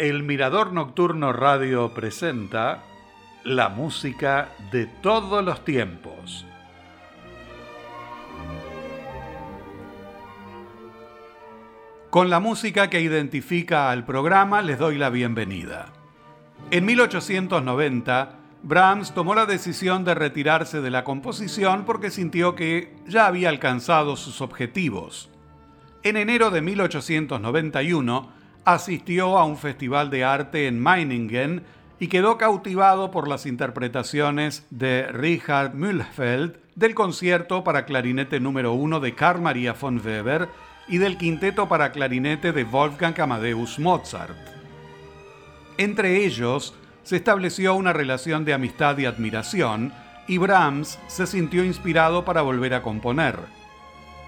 El Mirador Nocturno Radio presenta la música de todos los tiempos. Con la música que identifica al programa les doy la bienvenida. En 1890, Brahms tomó la decisión de retirarse de la composición porque sintió que ya había alcanzado sus objetivos. En enero de 1891, asistió a un festival de arte en Meiningen y quedó cautivado por las interpretaciones de Richard Mühlfeld del concierto para clarinete número 1 de Carl Maria von Weber y del quinteto para clarinete de Wolfgang Amadeus Mozart. Entre ellos se estableció una relación de amistad y admiración y Brahms se sintió inspirado para volver a componer.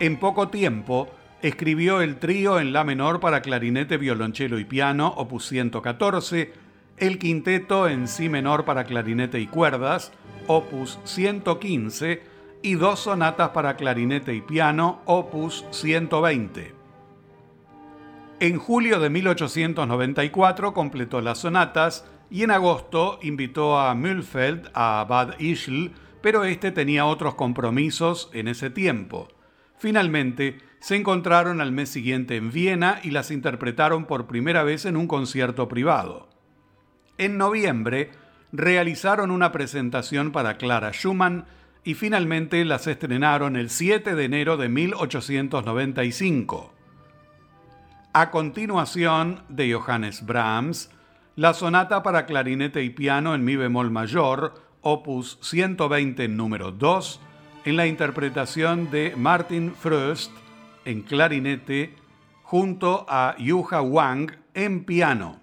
En poco tiempo, escribió el trío en la menor para clarinete, violonchelo y piano, opus 114, el quinteto en si menor para clarinete y cuerdas, opus 115, y dos sonatas para clarinete y piano, opus 120. En julio de 1894 completó las sonatas y en agosto invitó a Mühlfeld a Bad Ischl, pero este tenía otros compromisos en ese tiempo. Finalmente, se encontraron al mes siguiente en Viena y las interpretaron por primera vez en un concierto privado. En noviembre, realizaron una presentación para Clara Schumann y finalmente las estrenaron el 7 de enero de 1895. A continuación de Johannes Brahms, la sonata para clarinete y piano en mi bemol mayor, opus 120 número 2, en la interpretación de Martin Fröst en clarinete junto a Yuha Wang en piano.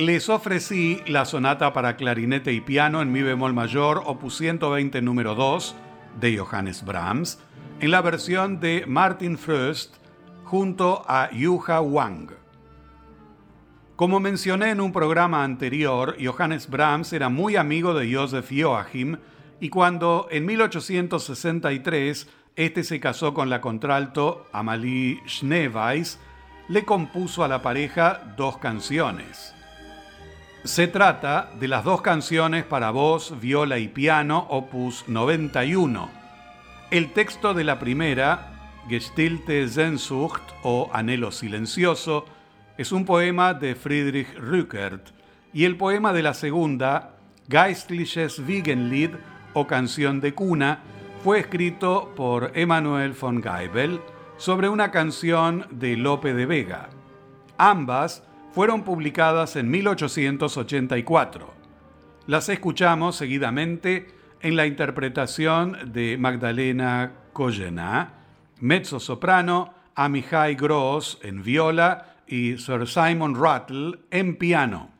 Les ofrecí la sonata para clarinete y piano en mi bemol mayor, opus 120 número 2, de Johannes Brahms, en la versión de Martin Frost junto a Yuha Wang. Como mencioné en un programa anterior, Johannes Brahms era muy amigo de Joseph Joachim y cuando en 1863 este se casó con la contralto Amalie Schneeweiss, le compuso a la pareja dos canciones. Se trata de las dos canciones para voz, viola y piano, opus 91. El texto de la primera, Gestilte Sehnsucht o Anhelo Silencioso, es un poema de Friedrich Rückert y el poema de la segunda, Geistliches Wiegenlied o Canción de Cuna, fue escrito por Emanuel von Geibel sobre una canción de Lope de Vega. Ambas fueron publicadas en 1884. Las escuchamos seguidamente en la interpretación de Magdalena Kollena, mezzo soprano, Amihai Gross en viola y Sir Simon Rattle en piano.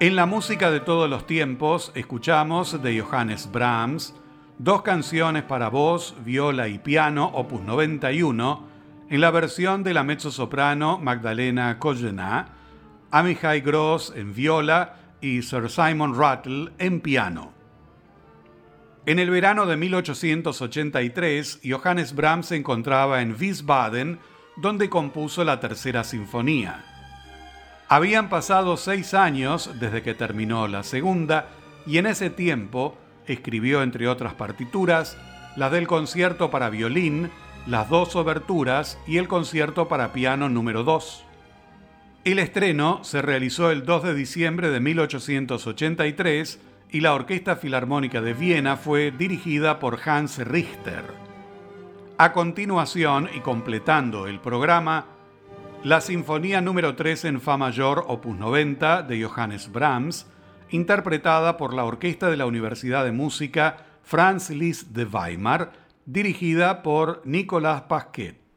En la música de todos los tiempos escuchamos de Johannes Brahms dos canciones para voz, viola y piano, opus 91, en la versión de la mezzosoprano Magdalena Kojená, Amihai Gross en viola y Sir Simon Rattle en piano. En el verano de 1883, Johannes Brahms se encontraba en Wiesbaden, donde compuso la tercera sinfonía. Habían pasado seis años desde que terminó la segunda, y en ese tiempo escribió, entre otras partituras, las del concierto para violín, las dos oberturas y el concierto para piano número 2. El estreno se realizó el 2 de diciembre de 1883 y la Orquesta Filarmónica de Viena fue dirigida por Hans Richter. A continuación, y completando el programa, la Sinfonía número 3 en Fa mayor, opus 90, de Johannes Brahms, interpretada por la Orquesta de la Universidad de Música Franz Liszt de Weimar, dirigida por Nicolas Pasquet.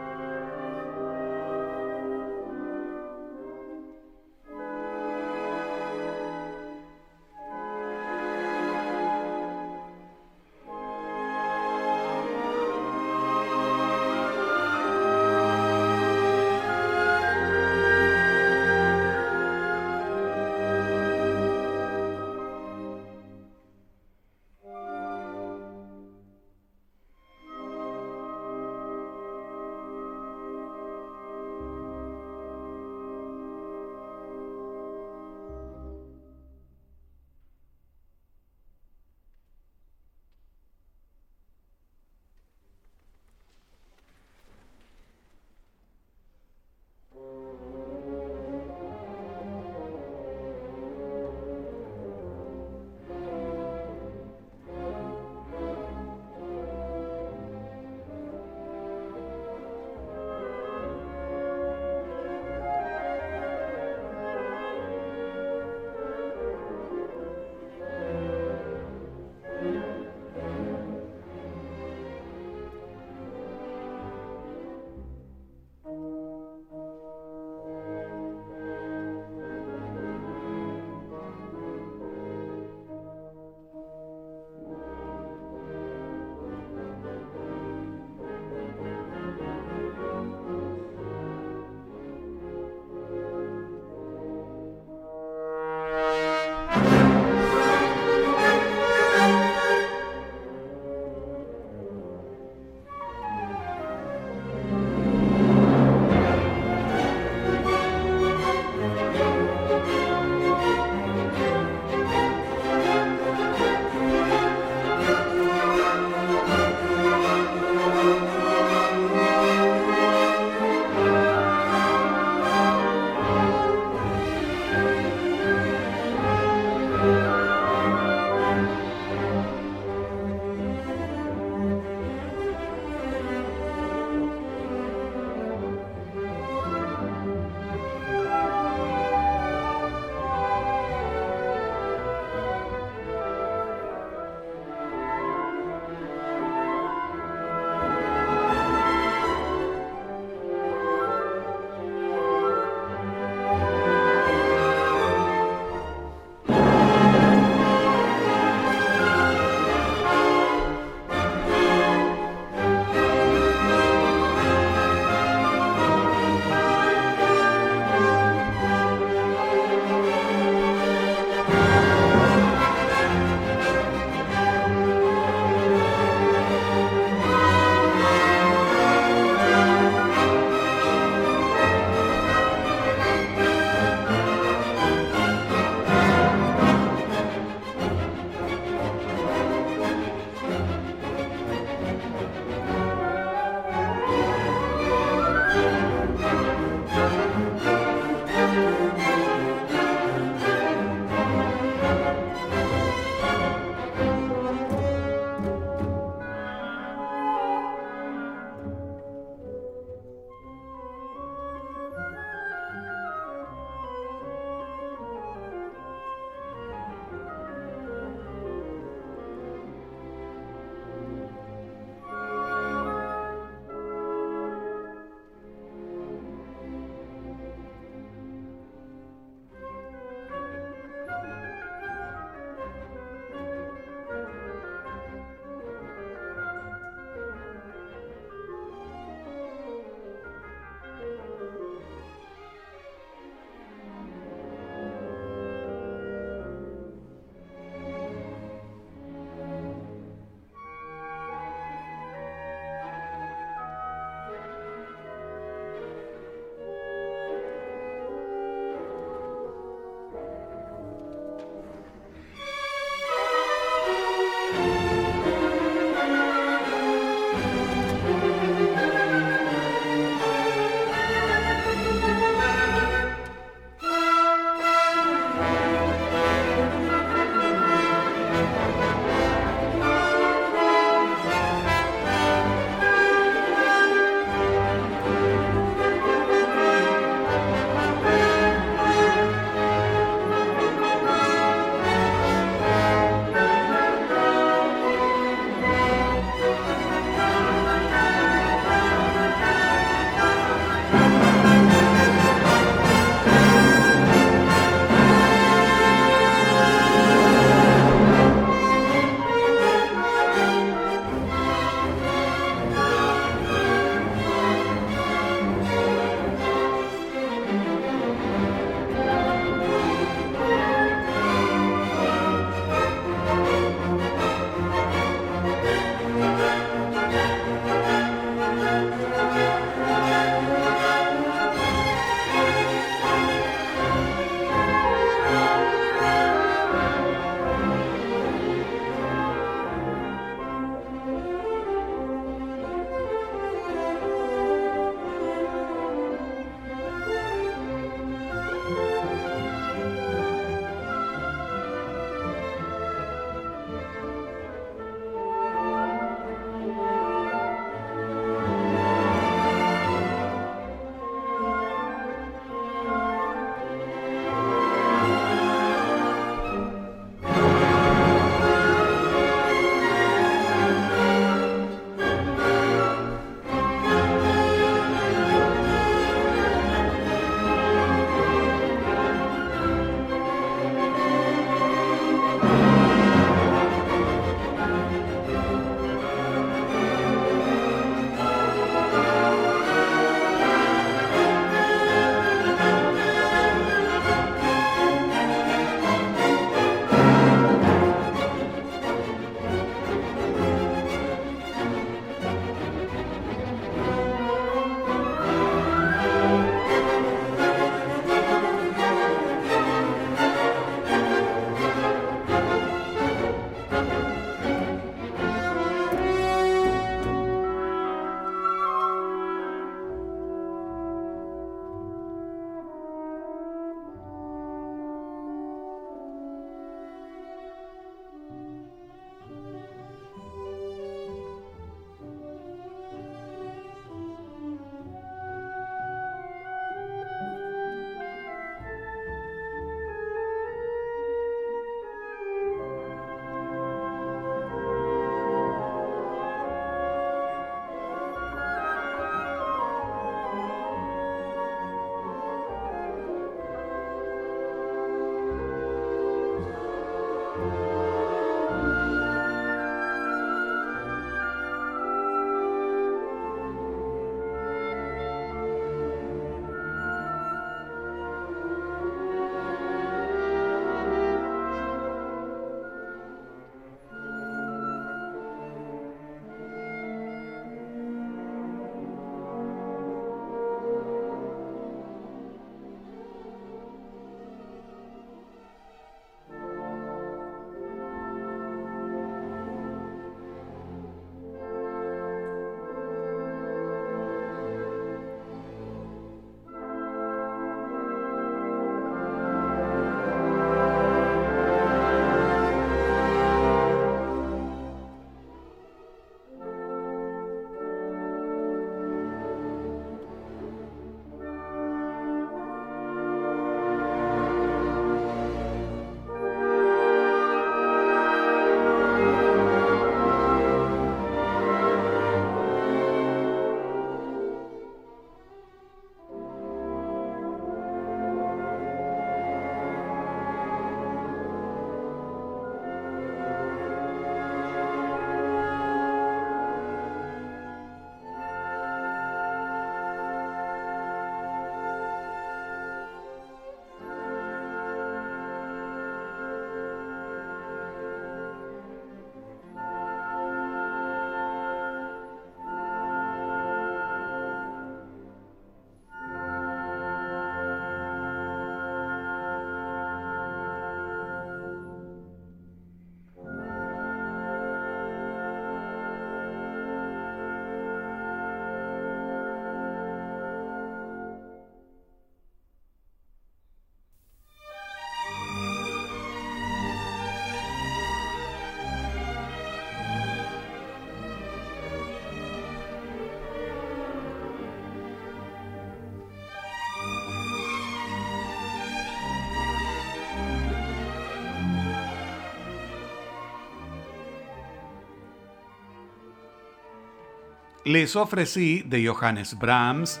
Les ofrecí de Johannes Brahms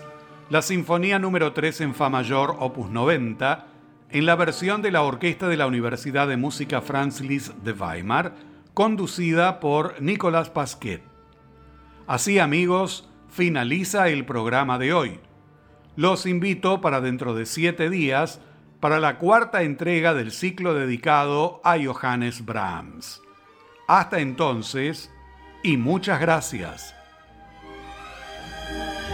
la Sinfonía número 3 en Fa mayor, opus 90, en la versión de la Orquesta de la Universidad de Música Franz Liszt de Weimar, conducida por Nicolas Pasquet. Así amigos, finaliza el programa de hoy. Los invito para dentro de siete días para la cuarta entrega del ciclo dedicado a Johannes Brahms. Hasta entonces, y muchas gracias. Bye.